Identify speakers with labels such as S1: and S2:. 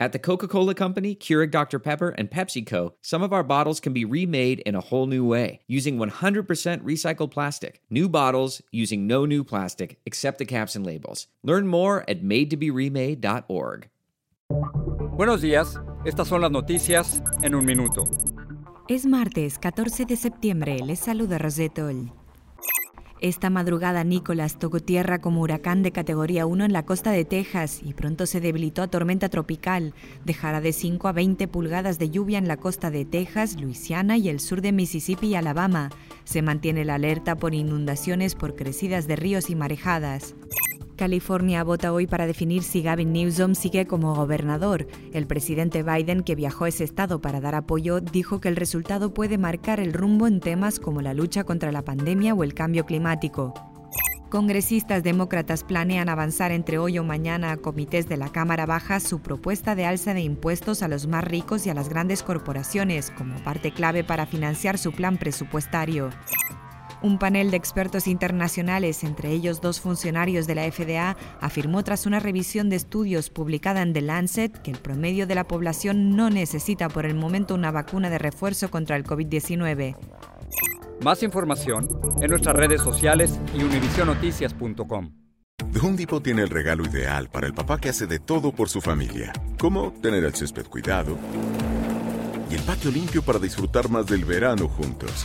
S1: At the Coca Cola Company, Keurig Dr. Pepper, and PepsiCo, some of our bottles can be remade in a whole new way using 100% recycled plastic. New bottles using no new plastic except the caps and labels. Learn more at madetoberemade.org.
S2: Buenos días, estas son las noticias en un minuto.
S3: Es martes 14 de septiembre, les saluda Rosetol. Esta madrugada Nicolás tocó tierra como huracán de categoría 1 en la costa de Texas y pronto se debilitó a tormenta tropical. Dejará de 5 a 20 pulgadas de lluvia en la costa de Texas, Luisiana y el sur de Mississippi y Alabama. Se mantiene la alerta por inundaciones por crecidas de ríos y marejadas. California vota hoy para definir si Gavin Newsom sigue como gobernador. El presidente Biden, que viajó a ese estado para dar apoyo, dijo que el resultado puede marcar el rumbo en temas como la lucha contra la pandemia o el cambio climático. Congresistas demócratas planean avanzar entre hoy o mañana a comités de la Cámara Baja su propuesta de alza de impuestos a los más ricos y a las grandes corporaciones como parte clave para financiar su plan presupuestario. Un panel de expertos internacionales, entre ellos dos funcionarios de la FDA, afirmó tras una revisión de estudios publicada en The Lancet que el promedio de la población no necesita por el momento una vacuna de refuerzo contra el COVID-19.
S2: Más información en nuestras redes sociales y univisionoticias.com.
S4: The Home Depot tiene el regalo ideal para el papá que hace de todo por su familia, como tener el césped cuidado y el patio limpio para disfrutar más del verano juntos.